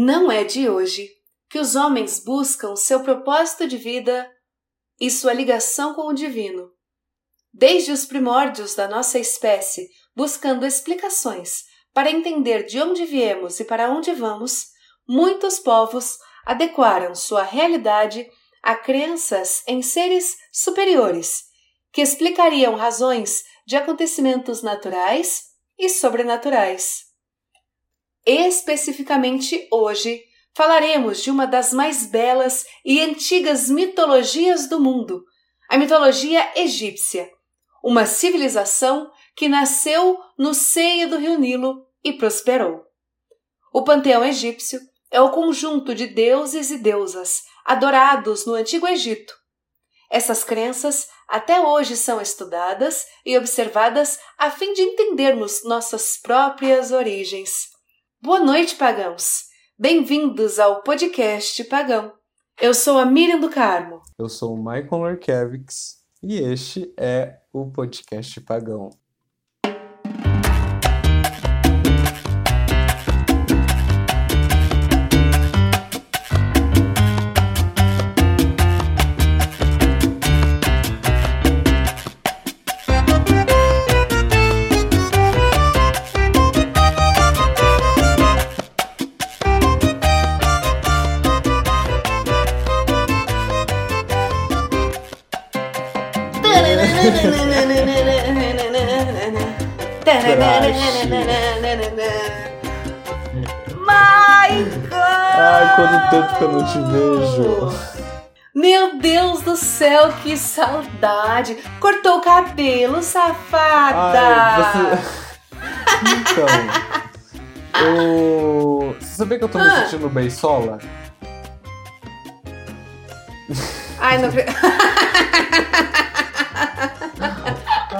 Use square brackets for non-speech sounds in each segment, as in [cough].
Não é de hoje que os homens buscam seu propósito de vida e sua ligação com o divino. Desde os primórdios da nossa espécie, buscando explicações para entender de onde viemos e para onde vamos, muitos povos adequaram sua realidade a crenças em seres superiores, que explicariam razões de acontecimentos naturais e sobrenaturais. Especificamente hoje, falaremos de uma das mais belas e antigas mitologias do mundo, a mitologia egípcia, uma civilização que nasceu no seio do rio Nilo e prosperou. O panteão egípcio é o conjunto de deuses e deusas adorados no Antigo Egito. Essas crenças até hoje são estudadas e observadas a fim de entendermos nossas próprias origens. Boa noite, pagãos! Bem-vindos ao podcast Pagão. Eu sou a Miriam do Carmo. Eu sou o Michael Lorkevix e este é o podcast Pagão. Tempo que eu não te vejo. Meu Deus do céu, que saudade! Cortou o cabelo, safada! Ai, você... Então, eu... Você sabia que eu tô me Ah. sentindo bem sola? Ai, não...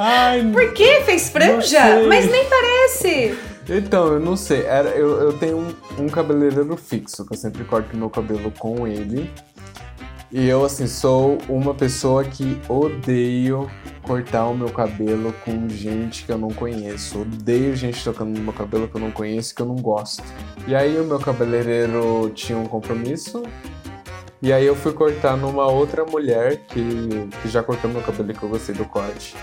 Ai, Por que fez franja? Mas nem parece! Então, eu não sei. Era, eu, eu tenho um, um cabeleireiro fixo, que eu sempre corto meu cabelo com ele. E eu, assim, sou uma pessoa que odeio cortar o meu cabelo com gente que eu não conheço. Odeio gente tocando no meu cabelo que eu não conheço, que eu não gosto. E aí o meu cabeleireiro tinha um compromisso. E aí eu fui cortar numa outra mulher que, que já cortou meu cabelo que eu gostei do corte.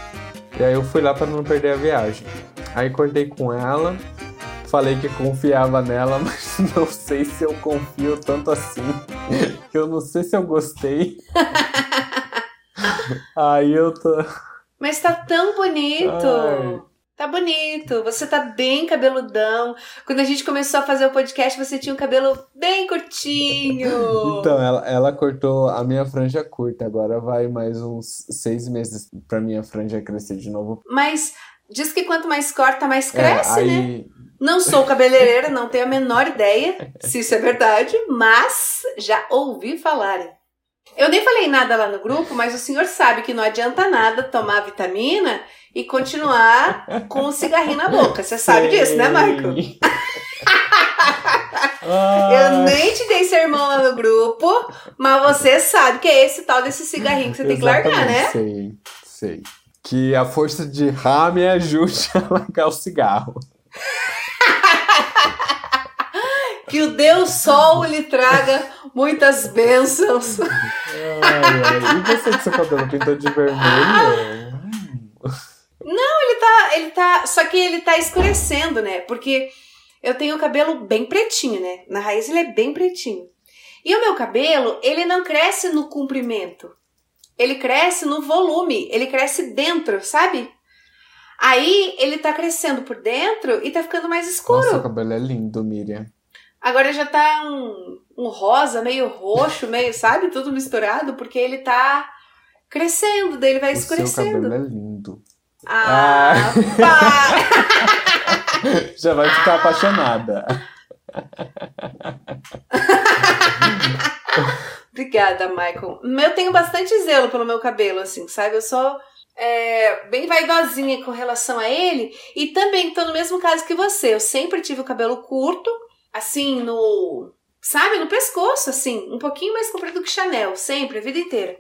E aí eu fui lá para não perder a viagem. Aí cortei com ela, falei que confiava nela, [laughs] mas não sei se eu confio tanto assim. Que eu não sei se eu gostei. [laughs] Aí eu tô. Mas tá tão bonito! Ai. Tá bonito, você tá bem cabeludão. Quando a gente começou a fazer o podcast, você tinha um cabelo bem curtinho. Então, ela, ela cortou a minha franja curta. Agora vai mais uns seis meses pra minha franja crescer de novo. Mas diz que quanto mais corta, mais cresce, é, né? aí, Não sou cabeleireira, não tenho a menor ideia se isso é verdade, mas já ouvi falarem. Eu nem falei nada lá no grupo, mas o senhor sabe que não adianta nada tomar vitamina e continuar com o cigarrinho na boca. Você sabe disso, né, Michael? Sei. [laughs] Eu nem te dei sermão lá no grupo, mas você sabe que é esse tal desse cigarrinho que você tem que largar, né? Sei, sei. Que a força de Ra me ajude [laughs] a largar o cigarro. Que o Deus Sol lhe traga muitas bênçãos. Ai, ai. E você que seu cabelo pintou de vermelho? Ele tá, ele tá. Só que ele tá escurecendo, né? Porque eu tenho o cabelo bem pretinho, né? Na raiz ele é bem pretinho. E o meu cabelo, ele não cresce no comprimento. Ele cresce no volume. Ele cresce dentro, sabe? Aí ele tá crescendo por dentro e tá ficando mais escuro. Nossa, seu cabelo é lindo, Miriam. Agora já tá um, um rosa, meio roxo, meio, sabe? Tudo misturado, porque ele tá crescendo, daí ele vai O seu escurecendo. cabelo é lindo. Ah, para! [laughs] Já vai ficar apaixonada. [laughs] Obrigada, Michael. Eu tenho bastante zelo pelo meu cabelo, assim, sabe? Eu sou é, bem vaidosinha com relação a ele. E também tô no mesmo caso que você. Eu sempre tive o cabelo curto, assim, no. Sabe? No pescoço, assim. Um pouquinho mais comprido que Chanel, sempre, a vida inteira.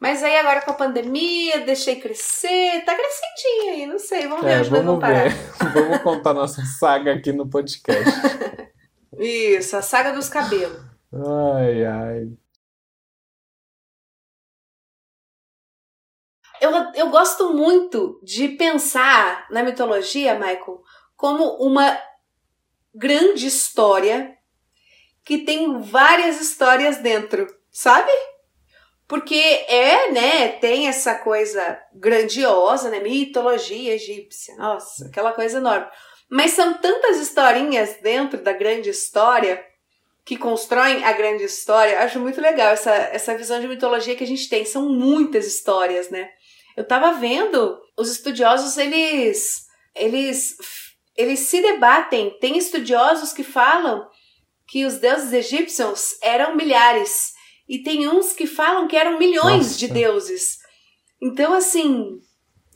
Mas aí agora com a pandemia, deixei crescer. Tá crescendinho aí, não sei. Vamos ver É, onde nós vamos vamos parar. ver. [laughs] Vamos contar nossa saga aqui no podcast. [laughs] Isso, a saga dos cabelos. Ai, ai. Eu, eu gosto muito de pensar na mitologia, Michael, como uma grande história que tem várias histórias dentro, sabe? Porque é, né, tem essa coisa grandiosa, né, mitologia egípcia, nossa, aquela coisa enorme. Mas são tantas historinhas dentro da grande história que constroem a grande história. Acho muito legal essa, essa visão de mitologia que a gente tem. São muitas histórias, né? Eu tava vendo, os estudiosos, eles, eles, eles se debatem. Tem estudiosos que falam que os deuses egípcios eram milhares. E tem uns que falam que eram milhões Nossa. de deuses. Então, assim,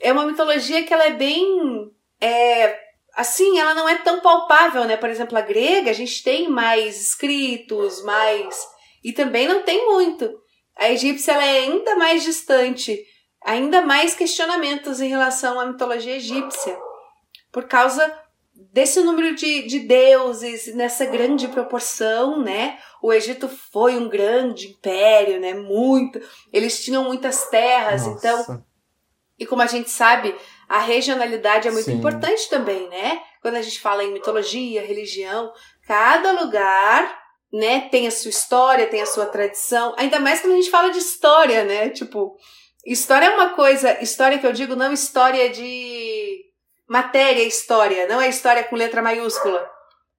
é uma mitologia que ela é bem. É, assim, ela não é tão palpável, né? Por exemplo, a grega, a gente tem mais escritos, mais. E também não tem muito. A egípcia ela é ainda mais distante, ainda mais questionamentos em relação à mitologia egípcia, por causa desse número de, de deuses nessa grande proporção, né? O Egito foi um grande império, né? Muito. Eles tinham muitas terras, Nossa. então. E como a gente sabe, a regionalidade é muito Sim. importante também, né? Quando a gente fala em mitologia, religião, cada lugar, né, tem a sua história, tem a sua tradição. Ainda mais quando a gente fala de história, né? Tipo, história é uma coisa, história que eu digo não história de matéria história, não é história com letra maiúscula,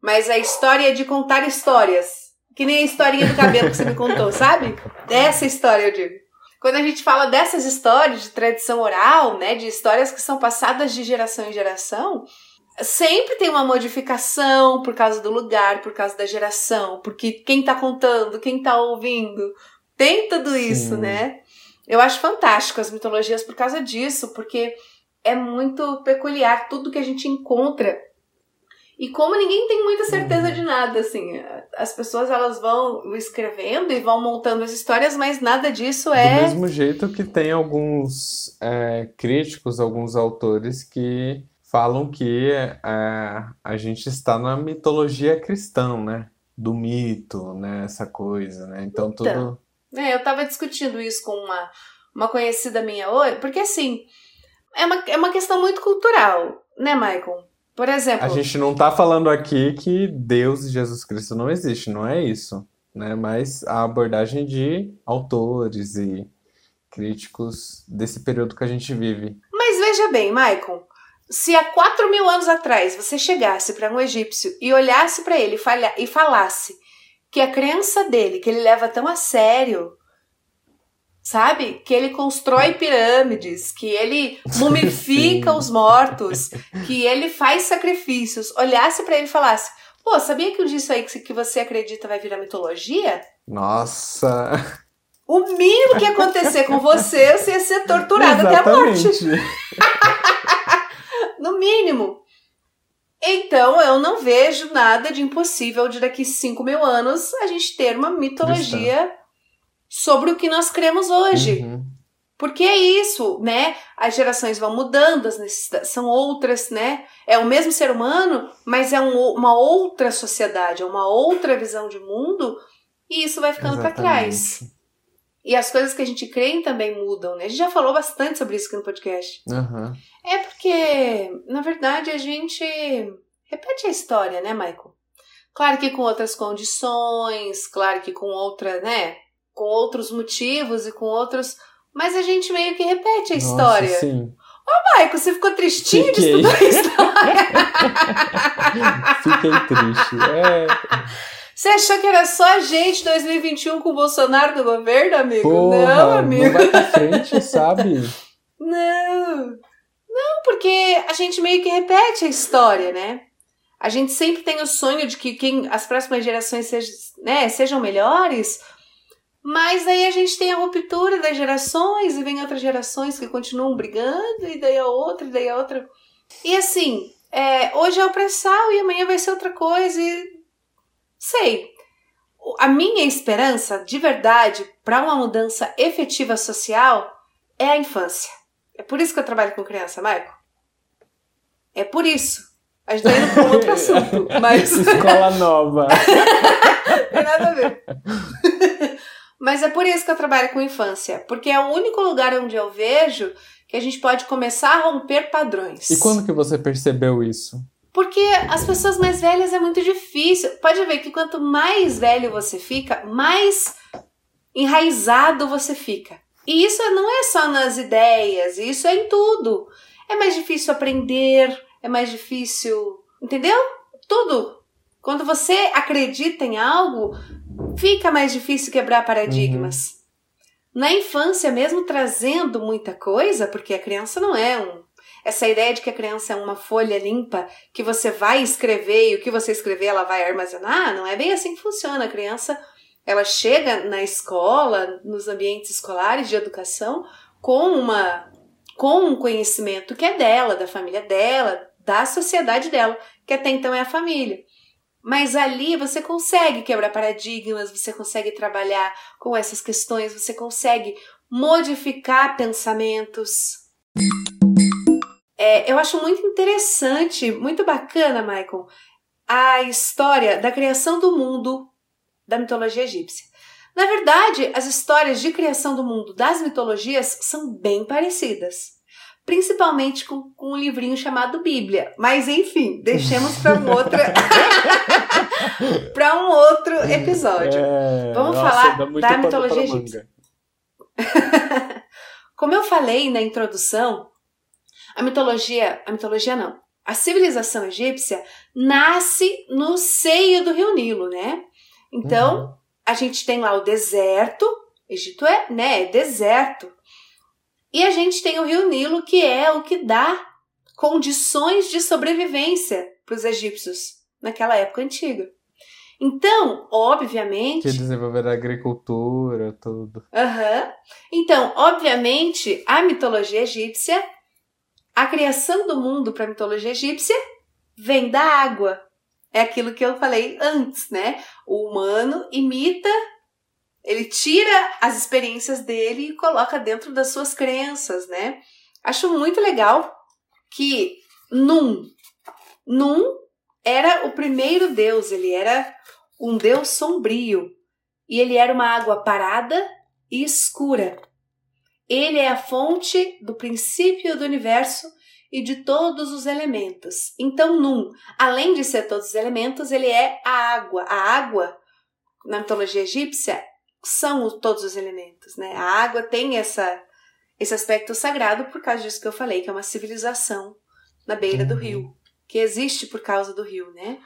mas é história de contar histórias. Que nem a historinha do cabelo que você me contou, sabe? Dessa história eu digo. Quando a gente fala dessas histórias de tradição oral, né, de histórias que são passadas de geração em geração, sempre tem uma modificação por causa do lugar, por causa da geração, porque quem tá contando, quem tá ouvindo, tem tudo isso, Sim. né? Eu acho fantástico as mitologias por causa disso, porque é muito peculiar tudo que a gente encontra. E como ninguém tem muita certeza de nada, assim, as pessoas elas vão escrevendo e vão montando as histórias, mas nada disso é. Do mesmo jeito que tem alguns é, críticos, alguns autores que falam que é, a gente está na mitologia cristã, né? Do mito, né? Essa coisa, né? Então, então tudo. É, eu tava discutindo isso com uma, uma conhecida minha hoje, porque assim é uma, é uma questão muito cultural, né, Michael? Por exemplo. A gente não tá falando aqui que Deus e Jesus Cristo não existe, não é isso. Né? Mas a abordagem de autores e críticos desse período que a gente vive. Mas veja bem, Michael. Se há quatro mil anos atrás você chegasse para um egípcio e olhasse para ele e falasse que a crença dele, que ele leva tão a sério, sabe? Que ele constrói pirâmides, que ele mumifica [laughs] os mortos, que ele faz sacrifícios. Olhasse para ele e falasse: pô, sabia que disso aí que você acredita vai virar mitologia? Nossa! O mínimo que ia acontecer com você, você ia ser torturado até a morte. [laughs] no mínimo. Então, eu não vejo nada de impossível de daqui 5 mil anos a gente ter uma mitologia Cristã sobre o que nós cremos hoje. Uhum. Porque é isso, né? As gerações vão mudando, as necessidades são outras, né? É o mesmo ser humano, mas é um, uma outra sociedade, é uma outra visão de mundo, e isso vai ficando para trás. E as coisas que a gente crê também mudam, né? A gente já falou bastante sobre isso aqui no podcast. Uhum. É porque, na verdade, a gente repete a história, né, Michael? Claro que com outras condições, claro que com outra, né? Com outros motivos e com outros. Mas a gente meio que repete a Nossa, história. Sim. Ô, Maico, você ficou tristinho Fiquei. de estudar a história? [laughs] Fiquei triste. É. Você achou que era só a gente 2021 com o Bolsonaro no governo, amigo? Porra, não, amigo. Não vai pra frente, sabe? [laughs] Não. Não, porque a gente meio que repete a história, né? A gente sempre tem o sonho de que quem, as próximas gerações sejam, né, sejam melhores, mas aí a gente tem a ruptura das gerações e vem outras gerações que continuam brigando, e daí a outra, e daí a outra. E assim, é, hoje é o pré-sal e amanhã vai ser outra coisa. E... Sei. A minha esperança, de verdade, para uma mudança efetiva social é a infância. É por isso que eu trabalho com criança, Marco. É por isso. A gente tá indo para um outro [laughs] assunto, mas... Escola nova. [laughs] Tem nada a ver. [laughs] mas é por isso que eu trabalho com infância, porque é o único lugar onde eu vejo que a gente pode começar a romper padrões. E quando que você percebeu isso? Porque as pessoas mais velhas é muito difícil. Pode ver que quanto mais velho você fica, mais enraizado você fica. E isso não é só nas ideias, isso é em tudo. É mais difícil aprender, é mais difícil. Entendeu? Tudo. Quando você acredita em algo, fica mais difícil quebrar paradigmas. Uhum. Na infância, mesmo trazendo muita coisa, porque a criança não é um. Essa ideia de que a criança é uma folha limpa que você vai escrever e o que você escrever ela vai armazenar, não é bem assim que funciona. A criança ela chega na escola, nos ambientes escolares de educação, com uma com um conhecimento que é dela, da família dela, da sociedade dela, que até então é a família. Mas ali você consegue quebrar paradigmas, você consegue trabalhar com essas questões, você consegue modificar pensamentos. É, eu acho muito interessante, muito bacana, Michael, a história da criação do mundo da mitologia egípcia. Na verdade, as histórias de criação do mundo das mitologias são bem parecidas. Principalmente com, com um livrinho chamado Bíblia. Mas enfim, deixemos para um outro [laughs] para um outro episódio. É, Vamos nossa, falar da mitologia egípcia. [laughs] Como eu falei na introdução, a mitologia, a mitologia não, a civilização egípcia nasce no seio do Rio Nilo, né? Então, uhum a gente tem lá o deserto, Egito é, né, é deserto. E a gente tem o Rio Nilo, que é o que dá condições de sobrevivência para os egípcios naquela época antiga. Então, obviamente. Que desenvolveram a agricultura, tudo. Uhum. Então, obviamente, a mitologia egípcia, a criação do mundo para a mitologia egípcia vem da água. É aquilo que eu falei antes, né? O humano imita, ele tira as experiências dele e coloca dentro das suas crenças, né? Acho muito legal que Num, Num era o primeiro deus, ele era um deus sombrio e ele era uma água parada e escura. Ele é a fonte do princípio do universo e de todos os elementos. Então, Num, além de ser todos os elementos, ele é a água. A água, na mitologia egípcia, são todos os elementos, né? A água tem essa, esse aspecto sagrado por causa disso que eu falei, que é uma civilização na beira do rio, que existe por causa do rio, né?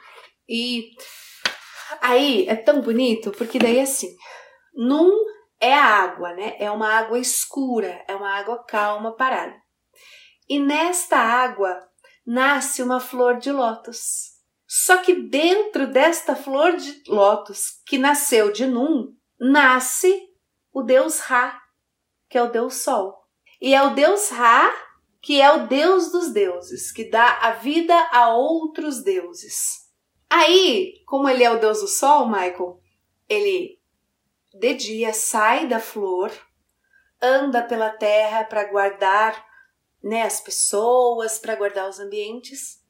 E aí é tão bonito, porque daí assim, Num é a água, né? É uma água escura, é uma água calma, parada. E nesta água nasce uma flor de lótus. Só que dentro desta flor de lótus, que nasceu de Num, nasce o deus Ra, que é o deus Sol. E é o deus Ra que é o deus dos deuses, que dá a vida a outros deuses. Aí, como ele é o deus do sol, Michael, ele de dia sai da flor, anda pela terra para guardar né, as pessoas, para guardar os ambientes.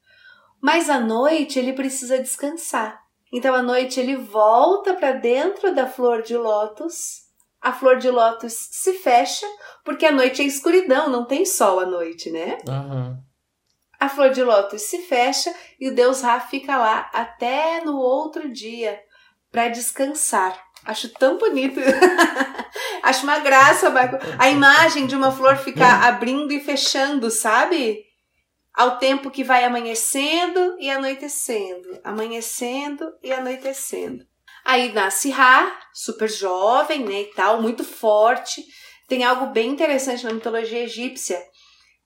Mas à noite ele precisa descansar. Então à noite ele volta para dentro da flor de lótus. A flor de lótus se fecha, porque a noite é escuridão, não tem sol à noite, né? Uhum. A flor de lótus se fecha e o deus Ra fica lá até no outro dia para descansar. Acho tão bonito. [laughs] Acho uma graça, Michael. A imagem de uma flor ficar abrindo e fechando, sabe? Ao tempo que vai amanhecendo e anoitecendo, amanhecendo e anoitecendo. Aí nasce Ra, super jovem, né, e tal, muito forte. Tem algo bem interessante na mitologia egípcia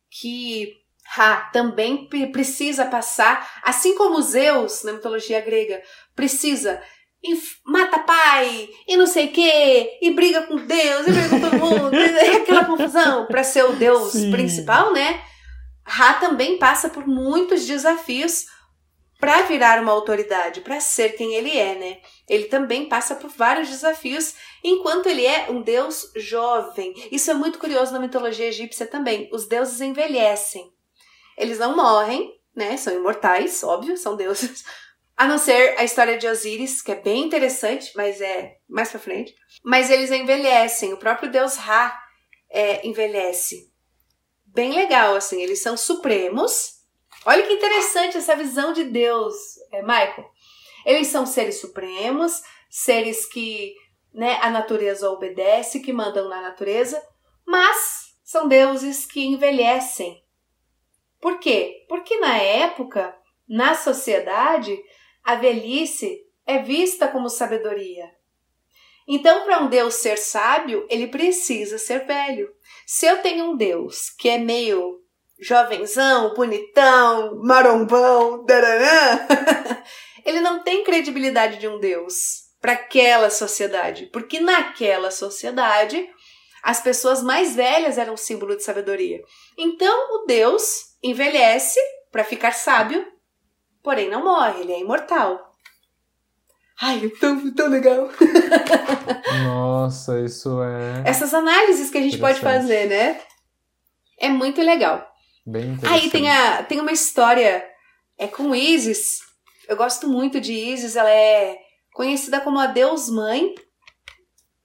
que Ra também precisa passar, assim como Zeus na mitologia grega precisa e mata pai, e não sei o quê, e briga com Deus, e briga com todo mundo, [laughs] é aquela confusão para ser o Deus Sim. principal, né? Ra também passa por muitos desafios para virar uma autoridade, para ser quem ele é, né? Ele também passa por vários desafios, enquanto ele é um deus jovem. Isso é muito curioso na mitologia egípcia também. Os deuses envelhecem. Eles não morrem, né? São imortais, óbvio, são deuses. A não ser a história de Osíris, que é bem interessante, mas é mais pra frente. Mas eles envelhecem, o próprio deus Ra é, envelhece. Bem legal, assim, eles são supremos. Olha que interessante essa visão de Deus, é, Michael. Eles são seres supremos, seres que né, a natureza obedece, que mandam na natureza, mas são deuses que envelhecem. Por quê? Porque na época, na sociedade, a velhice é vista como sabedoria. Então, para um Deus ser sábio, ele precisa ser velho. Se eu tenho um Deus que é meio jovenzão, bonitão, marombão, dararã, [laughs] ele não tem credibilidade de um Deus para aquela sociedade, porque naquela sociedade as pessoas mais velhas eram símbolo de sabedoria. Então o Deus envelhece para ficar sábio, porém não morre, ele é imortal. Ai, é tão, tão legal. [laughs] Nossa, isso é. Essas análises que a gente pode fazer, né? É muito legal. Bem. Aí tem, a, tem uma história é com Isis. Eu gosto muito de Isis, ela é conhecida como a Deus Mãe,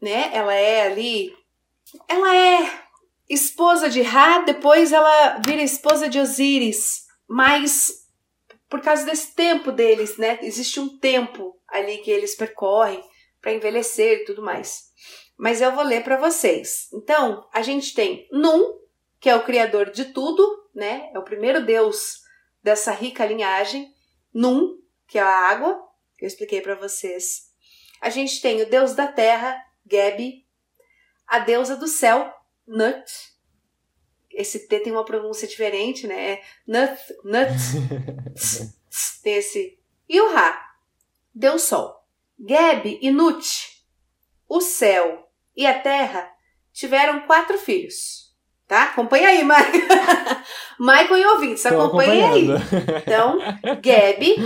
né? Ela é ali. Ela é esposa de Ra, depois ela vira esposa de Osíris, mas por causa desse tempo deles, né? Existe um tempo ali que eles percorrem para envelhecer e tudo mais. Mas eu vou ler para vocês. Então, a gente tem Num, que é o criador de tudo, né? É o primeiro deus dessa rica linhagem. Num, que é a água, que eu expliquei para vocês. A gente tem o deus da terra, Gebi, a deusa do céu, Nut. Esse T tem uma pronúncia diferente, né? É Nut, Nut. [laughs] tem esse. E o Ra, deus sol. Geb e Nut, o céu e a terra, tiveram quatro filhos. Tá? Acompanha aí, Michael. [laughs] Michael e ouvintes, acompanha aí. Então, Geb,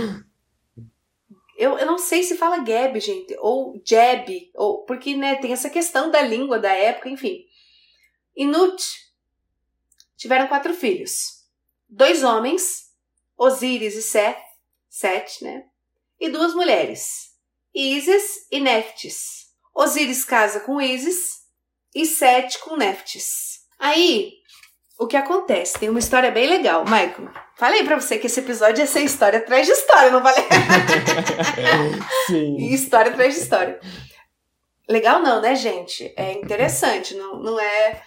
eu, eu não sei se fala Gab, gente, ou Jeb, ou, porque né, tem essa questão da língua da época, enfim. Inut tiveram quatro filhos: dois homens, Osíris e Seth, Sete, né? E duas mulheres, Isis e Neftis. Osíris casa com Isis e Sete com Neftis. Aí, o que acontece? Tem uma história bem legal, Michael. Falei pra você que esse episódio ia ser história atrás de história, não falei? [laughs] Sim. História atrás de história. Legal não, né, gente? É interessante, não, não é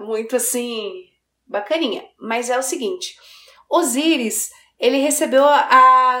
muito assim bacaninha. Mas é o seguinte, Osíris, ele recebeu a,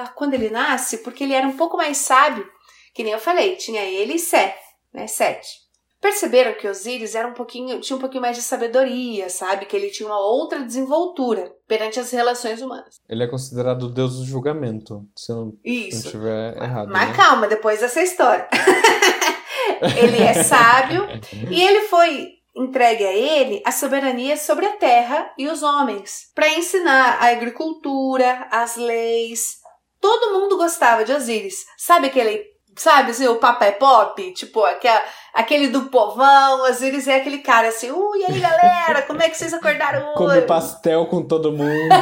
a quando ele nasce, porque ele era um pouco mais sábio, que nem eu falei, tinha ele e Seth, né, Sete perceberam que Osíris era um pouquinho, tinha um pouquinho mais de sabedoria, sabe? Que ele tinha uma outra desenvoltura perante as relações humanas. Ele é considerado o deus do julgamento, se eu não Isso. estiver errado. Mas né? calma, depois dessa história. [laughs] ele é sábio [laughs] e ele foi entregue a ele a soberania sobre a terra e os homens, para ensinar a agricultura, as leis. Todo mundo gostava de Osíris. Sabe aquele sabe assim, o papai pop, tipo, aquela, aquele do povão, vezes é aquele cara assim, ui, e aí galera, como é que vocês acordaram [laughs] hoje? Come pastel com todo mundo.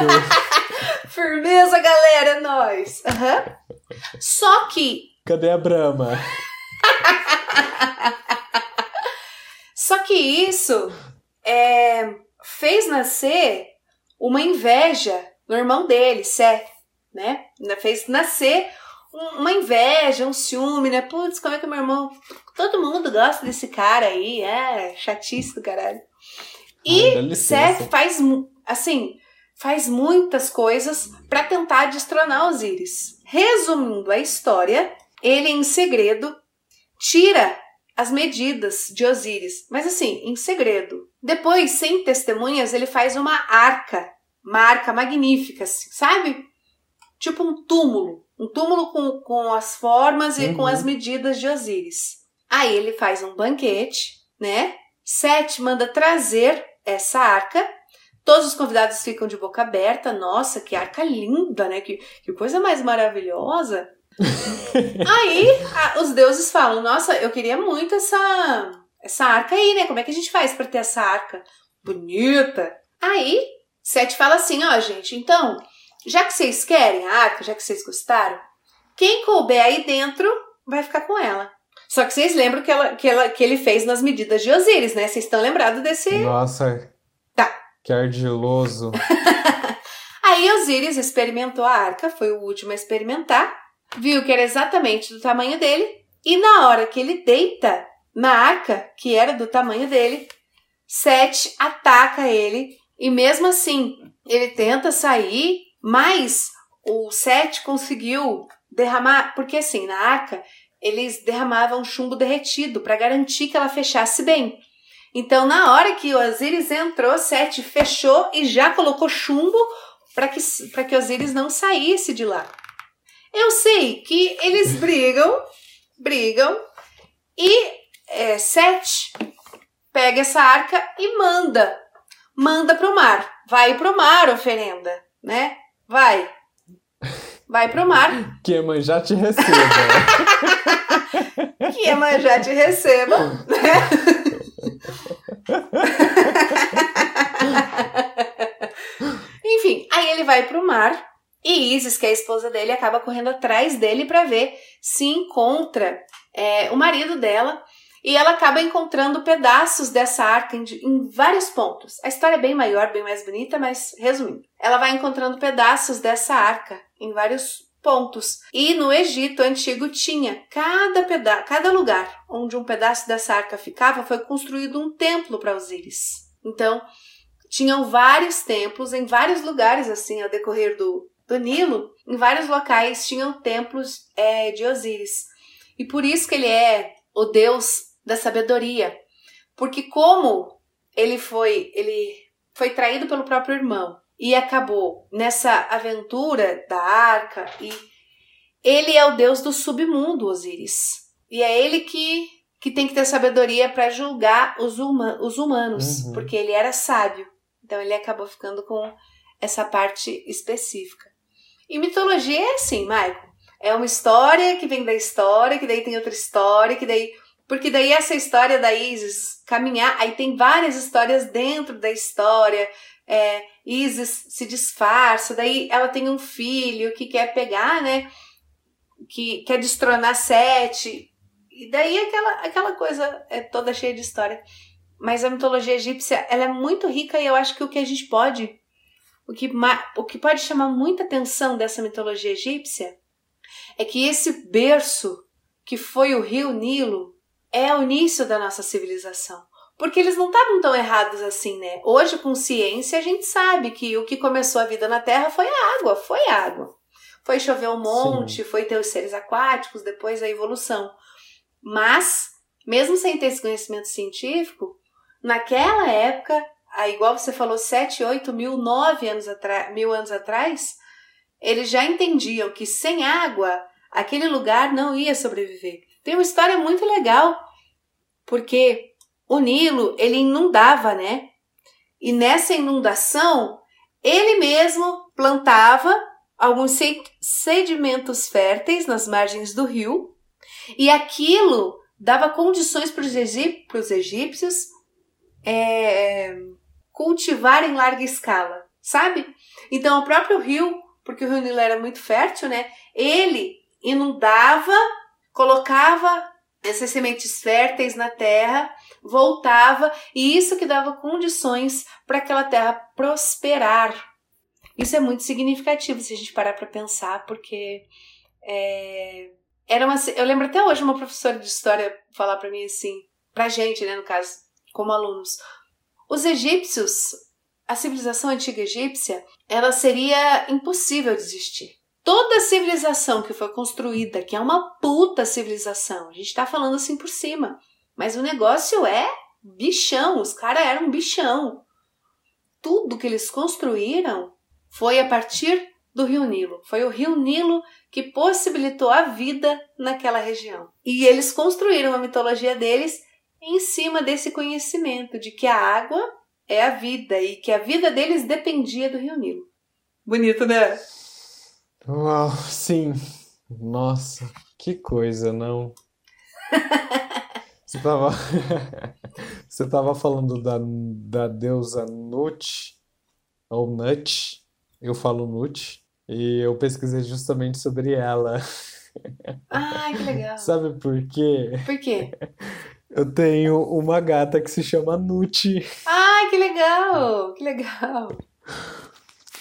[laughs] Firmeza, galera, é nóis. Uhum. Só que. Cadê a Brahma? [laughs] Só que isso é, fez nascer uma inveja no irmão dele, Seth, né? Fez nascer uma inveja, um ciúme, né? Putz, como é que meu irmão. Todo mundo gosta desse cara aí, é chatice do caralho. E Ai, Seth faz, assim, faz muitas coisas para tentar destronar Osíris. Resumindo a história, ele em segredo tira as medidas de Osíris, mas assim, em segredo. Depois, sem testemunhas, ele faz uma arca, uma arca magnífica, assim, sabe? Tipo um túmulo um túmulo com, com as formas e uhum. com as medidas de Osíris. Aí ele faz um banquete, né? Sete manda trazer essa arca. Todos os convidados ficam de boca aberta. Nossa, que arca linda, né? Que, que coisa mais maravilhosa. [laughs] aí a, os deuses falam: Nossa, eu queria muito essa, essa arca aí, né? Como é que a gente faz para ter essa arca bonita? Aí Sete fala assim: Ó, gente, então já que vocês querem a arca, já que vocês gostaram, quem couber aí dentro vai ficar com ela. Só que vocês lembram que, ela, que, ela, que ele fez nas medidas de Osíris, né? Vocês estão lembrados desse. Nossa. Tá. Que ardiloso. [laughs] aí Osíris experimentou a arca, foi o último a experimentar, viu que era exatamente do tamanho dele, e na hora que ele deita na arca, que era do tamanho dele, Sete ataca ele e mesmo assim ele tenta sair, mas o Sete conseguiu derramar, porque assim, na arca eles derramavam chumbo derretido para garantir que ela fechasse bem. Então, na hora que Osíris entrou, Sete fechou e já colocou chumbo para que, que Osíris não saísse de lá. Eu sei que eles brigam, brigam, e é, Sete pega essa arca e manda. Manda pro mar. Vai pro mar, oferenda, né? Vai. Vai pro mar. Que Emanjá te receba. [laughs] que Emanjá te receba, né? [laughs] Enfim, aí ele vai pro mar e Isis, que é a esposa dele, acaba correndo atrás dele para ver se encontra é, o marido dela e ela acaba encontrando pedaços dessa arca em, em, vários pontos. A história é bem maior, bem mais bonita, mas resumindo, ela vai encontrando pedaços dessa arca em vários pontos. E no Egito antigo tinha cada peda cada lugar onde um pedaço dessa arca ficava foi construído um templo para Osíris. Então, tinham vários templos em vários lugares assim ao decorrer do, do Nilo, em vários locais tinham templos é, de Osíris. E por isso que ele é o deus da sabedoria. Porque como ele foi, ele foi traído pelo próprio irmão e acabou nessa aventura da arca e ele é o deus do submundo, Osíris. E é ele que, que tem que ter sabedoria para julgar os, huma, os humanos, uhum. porque ele era sábio. Então ele acabou ficando com essa parte específica. E mitologia é assim, Michael. É uma história que vem da história, que daí tem outra história, que daí porque daí essa história da Isis caminhar, aí tem várias histórias dentro da história. É, Isis se disfarça, daí ela tem um filho que quer pegar, né? Que quer destronar Sete. E daí aquela, aquela coisa é toda cheia de história. Mas a mitologia egípcia, ela é muito rica e eu acho que o que a gente pode, o que, o que pode chamar muita atenção dessa mitologia egípcia é que esse berço que foi o rio Nilo, é o início da nossa civilização. Porque eles não estavam tão errados assim, né? Hoje, com ciência, a gente sabe que o que começou a vida na Terra foi a água, foi água. Foi chover um monte, Sim. foi ter os seres aquáticos, depois a evolução. Mas, mesmo sem ter esse conhecimento científico, naquela época, igual você falou, 7, 8 mil, 9 anos mil anos atrás, eles já entendiam que sem água aquele lugar não ia sobreviver. Tem uma história muito legal, porque o Nilo ele inundava, né? E nessa inundação, ele mesmo plantava alguns sedimentos férteis nas margens do rio, e aquilo dava condições para os egípcios é, cultivar em larga escala, sabe? Então, o próprio rio, porque o rio Nilo era muito fértil, né? Ele inundava colocava essas sementes férteis na terra, voltava, e isso que dava condições para aquela terra prosperar. Isso é muito significativo se a gente parar para pensar, porque é, era uma. Eu lembro até hoje uma professora de história falar para mim assim, para gente, né, no caso, como alunos, os egípcios, a civilização antiga egípcia, ela seria impossível de existir toda civilização que foi construída, que é uma puta civilização, a gente tá falando assim por cima, mas o negócio é bichão, os caras eram bichão. Tudo que eles construíram foi a partir do Rio Nilo. Foi o Rio Nilo que possibilitou a vida naquela região. E eles construíram a mitologia deles em cima desse conhecimento de que a água é a vida e que a vida deles dependia do Rio Nilo. Bonito, né? Uau, sim. Nossa, que coisa, não? [laughs] Você tava, [laughs] você tava falando da, da deusa Nut, ou Nut, eu falo Nut, E eu pesquisei justamente sobre ela. Ai, que legal. [laughs] Sabe por quê? Por quê? Eu tenho uma gata que se chama Nuti. Ai, que legal! Que legal!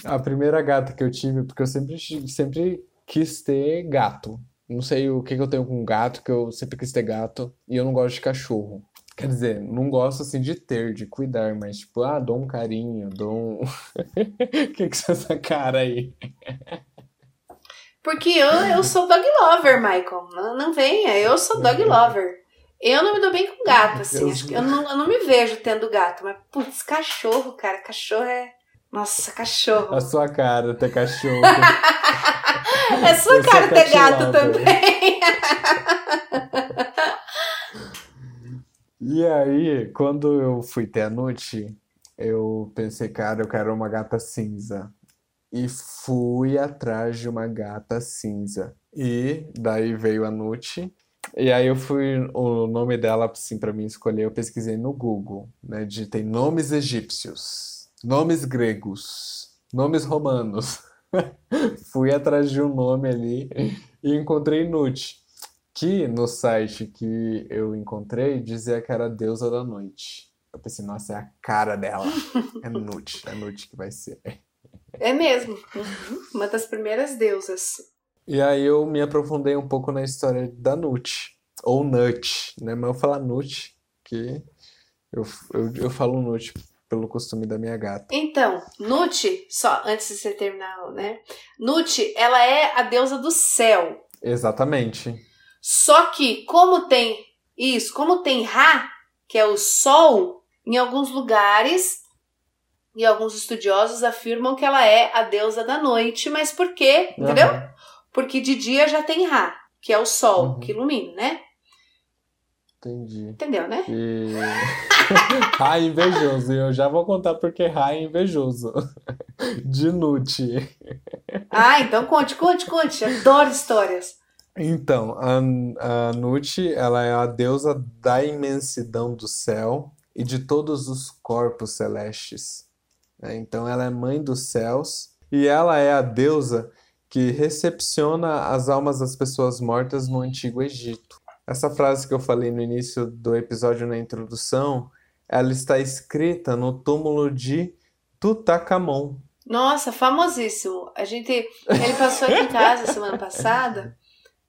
A primeira gata que eu tive, porque eu sempre, sempre quis ter gato. Não sei o que, que eu tenho com gato, que eu sempre quis ter gato. E eu não gosto de cachorro. Quer dizer, não gosto assim de ter, de cuidar, mas tipo, ah, dou um carinho, dou um. [laughs] O que que é essa cara aí? Porque eu, eu sou dog lover, Michael. Não, não venha, eu sou dog lover. Eu não me dou bem com gato, assim. Eu- Acho que eu não, eu não me vejo tendo gato, mas, putz, cachorro, cara. Cachorro é. Nossa, cachorro. A sua cara, ter cachorro. [laughs] É sua eu cara ter gato também. E aí, quando eu fui ter a Nuti, eu pensei, cara, eu quero uma gata cinza. E fui atrás de uma gata cinza. E daí veio a Nuti. E aí eu fui, o nome dela, assim, pra mim escolher, eu pesquisei no Google, né? Digitei nomes egípcios, nomes gregos, nomes romanos. [laughs] Fui atrás de um nome ali e encontrei Nuti que no site que eu encontrei dizia que era deusa da noite. Eu pensei, nossa, é a cara dela. É Nut, é Nut que vai ser. É mesmo. Uhum. Uma das primeiras deusas. E aí eu me aprofundei um pouco na história da Nut, ou Nut, né? Mas eu falar Nut, que eu, eu, eu falo Nut pelo costume da minha gata. Então, Nut, só antes de você terminar, né? Nut, ela é a deusa do céu. Exatamente. Só que, como tem isso, como tem Ra, que é o sol, em alguns lugares e alguns estudiosos afirmam que ela é a deusa da noite, mas por quê? Entendeu? Aham. Porque de dia já tem Ra, que é o sol Uhum. que ilumina, né? Entendi. Entendeu, né? E... [laughs] Ra é invejoso. E eu já vou contar porque Ra é invejoso. [laughs] De Nut. Ah, então conte, conte, conte. Adoro histórias. Então, a, a Nut, ela é a deusa da imensidão do céu e de todos os corpos celestes. né? Então, ela é mãe dos céus e ela é a deusa que recepciona as almas das pessoas mortas no Antigo Egito. Essa frase que eu falei no início do episódio na introdução, ela está escrita no túmulo de Tutankhamon. Nossa, famosíssimo. A gente, ele passou aqui em casa semana passada.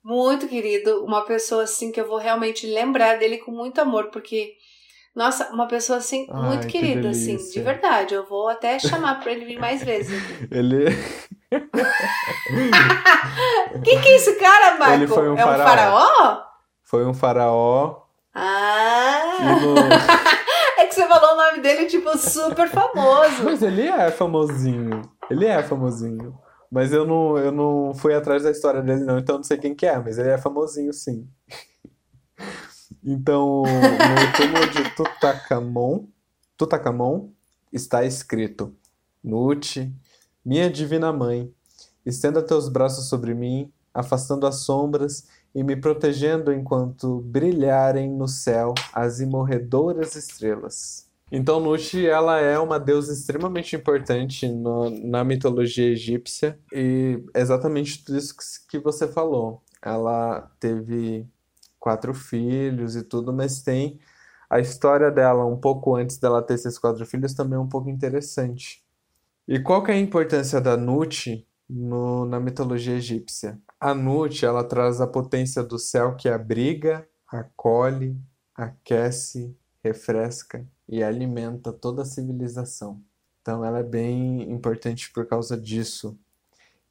Muito querido, uma pessoa assim que eu vou realmente lembrar dele com muito amor, porque nossa, uma pessoa assim Ai, muito que querida assim, de verdade. Eu vou até chamar pra ele vir mais vezes. [laughs] Ele [laughs] Quem que é esse cara, Michael? Ele foi um é um faraó. faraó? foi um faraó Ah! no... [laughs] É que você falou o nome dele tipo super famoso. Mas ele é famosinho. Ele é famosinho. Mas eu não, eu não fui atrás da história dele, não, então não sei quem que é, mas ele é famosinho, sim. Então, no túmulo de Tutankhamon, Tutankhamon está escrito: Nut, minha divina mãe, estenda teus braços sobre mim, afastando as sombras e me protegendo enquanto brilharem no céu as imorredoras estrelas. Então, Nut, ela é uma deusa extremamente importante no- na mitologia egípcia e exatamente tudo isso que, que você falou. Ela teve quatro filhos e tudo, mas tem a história dela um pouco antes dela ter esses quatro filhos também é um pouco interessante. E qual que é a importância da Nut no- na mitologia egípcia? A Nut, ela traz a potência do céu que abriga, acolhe, aquece, refresca e alimenta toda a civilização. Então ela é bem importante por causa disso.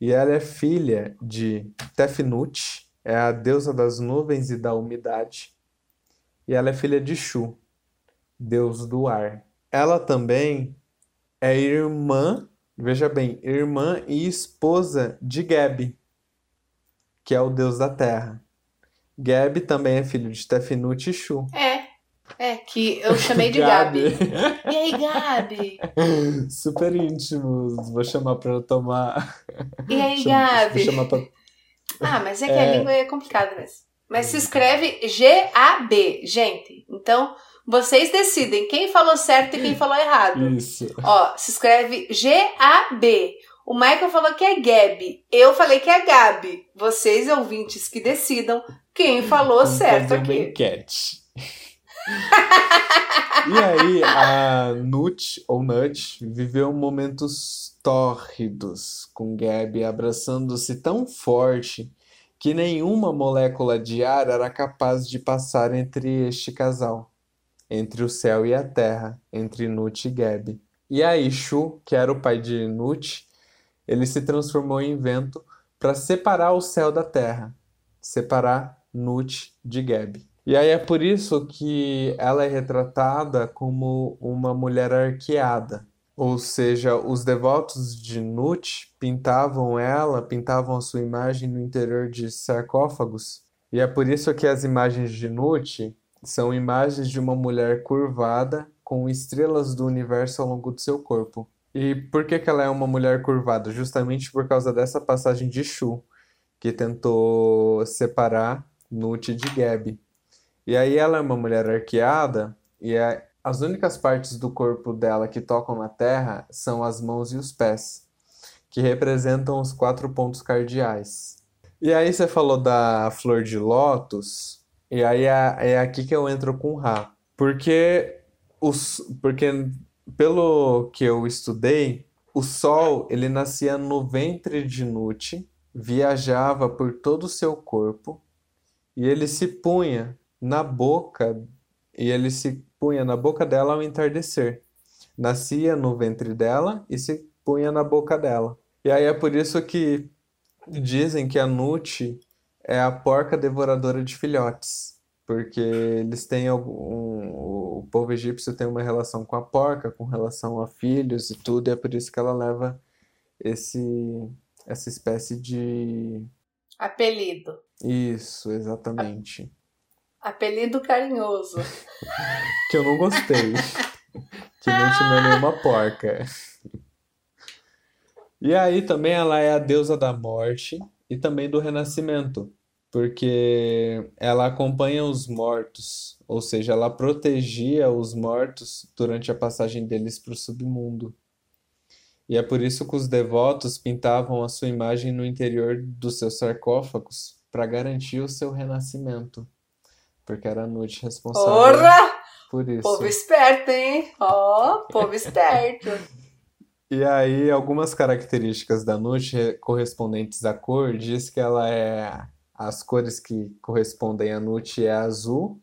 E ela é filha de Tefnut, é a deusa das nuvens e da umidade. E ela é filha de Shu, deus do ar. Ela também é irmã, veja bem, irmã e esposa de Geb, que é o deus da terra. Geb também é filho de Tefnut e Shu. É, é que eu chamei de [laughs] Gabi. E aí, Gabi? [laughs] Super íntimos. Vou chamar pra eu tomar. E aí, [laughs] Chama- Gabi? Vou chamar pra... Ah, mas é que É. a língua é complicada mesmo. Mas se escreve G-A-B, gente. Então, vocês decidem quem falou certo e quem falou errado. Isso. Ó, se escreve G-A-B. O Michael falou que é Gabi. Eu falei que é Gabi. Vocês, ouvintes, que decidam quem falou Vamos certo fazer uma aqui. enquete. [laughs] e aí, a Nut, ou Nut, viveu momentos tórridos com Gabi abraçando-se tão forte que nenhuma molécula de ar era capaz de passar entre este casal, entre o céu e a terra, entre Nut e Gabi. E aí, Shu, que era o pai de Nut, ele se transformou em vento para separar o céu da terra, separar Nut de Gabi. E aí é por isso que ela é retratada como uma mulher arqueada. Ou seja, os devotos de Nut pintavam ela, pintavam a sua imagem no interior de sarcófagos. E é por isso que as imagens de Nut são imagens de uma mulher curvada com estrelas do universo ao longo do seu corpo. E por que que ela é uma mulher curvada? Justamente por causa dessa passagem de Shu, que tentou separar Nut de Gabi. E aí ela é uma mulher arqueada e é- as únicas partes do corpo dela que tocam na terra são as mãos e os pés, que representam os quatro pontos cardeais. E aí você falou da flor de lótus, e aí é, é aqui que eu entro com Ra. Porque, os, porque pelo que eu estudei, o sol ele nascia no ventre de Nut, viajava por todo o seu corpo, e ele se punha na boca, e ele se punha na boca dela ao entardecer. Nascia no ventre dela e se punha na boca dela. E aí é por isso que dizem que a Nut é a porca devoradora de filhotes, porque eles têm algum, o povo egípcio tem uma relação com a porca, com relação a filhos e tudo, e é por isso que ela leva esse essa espécie de Apelido. isso, exatamente. Apelido carinhoso. Que eu não gostei. Que não tinha nenhuma porca. E aí também ela é a deusa da morte e também do renascimento, porque ela acompanha os mortos, ou seja, ela protegia os mortos durante a passagem deles para o submundo. E é por isso que os devotos pintavam a sua imagem no interior dos seus sarcófagos para garantir o seu renascimento, porque era a noite responsável por isso. Povo esperto, hein? Ó, povo esperto. [laughs] E aí, algumas características da Nut re- correspondentes à cor diz que ela é as cores que correspondem à Nut é azul,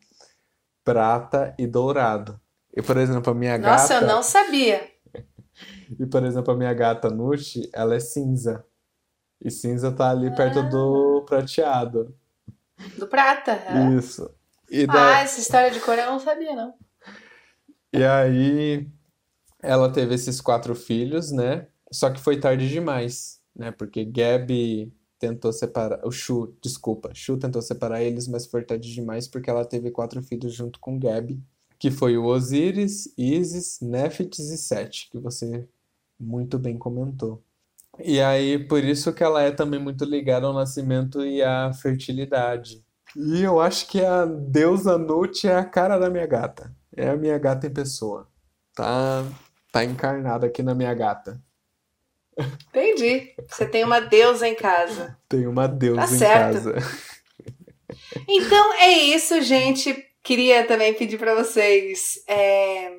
prata e dourado. E por exemplo, a minha Nossa, eu gata, não sabia. [laughs] e por exemplo, a minha gata Nut, ela é cinza. E cinza tá ali perto Ah. do prateado. Do prata. é. Isso. E Ah, essa história de cor eu não sabia, não. E aí ela teve esses quatro filhos, né? Só que foi tarde demais, né? Porque Gabi tentou separar, o Shu, desculpa, Shu tentou separar eles, mas foi tarde demais porque ela teve quatro filhos junto com Gabi, que foi o Osíris, Ísis, Néfites e Sete, que você muito bem comentou. E aí, por isso que ela é também muito ligada ao nascimento e à fertilidade. E eu acho que a deusa Nut é a cara da minha gata. É a minha gata em pessoa. Tá, tá encarnada aqui na minha gata. Entendi. Você tem uma deusa em casa. Tem uma deusa Tá em certo. casa. Então é isso, gente. Queria também pedir pra vocês é,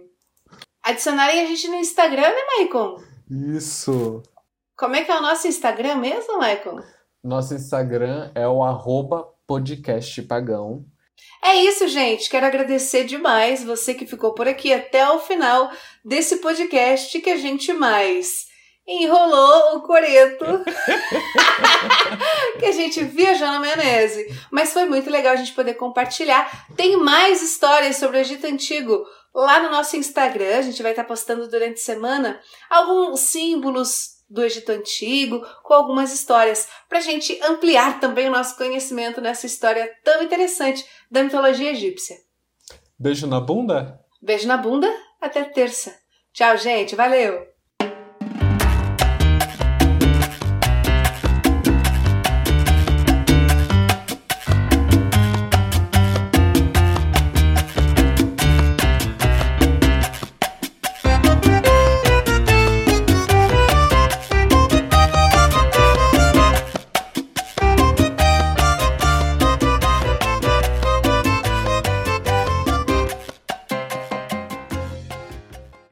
adicionarem a gente no Instagram, né, Maicon? Isso. Como é que é o nosso Instagram mesmo, Maicon? Nosso Instagram é o arroba podcastpagão. É isso, gente. Quero agradecer demais você que ficou por aqui até o final desse podcast que a gente mais enrolou o coreto, [laughs] que a gente viajou na maionese. Mas foi muito legal a gente poder compartilhar. Tem mais histórias sobre o Egito Antigo lá no nosso Instagram. A gente vai estar postando durante a semana alguns símbolos do Egito Antigo, com algumas histórias, para a gente ampliar também o nosso conhecimento nessa história tão interessante da mitologia egípcia. Beijo na bunda? Beijo na bunda, até terça. Tchau, gente, valeu!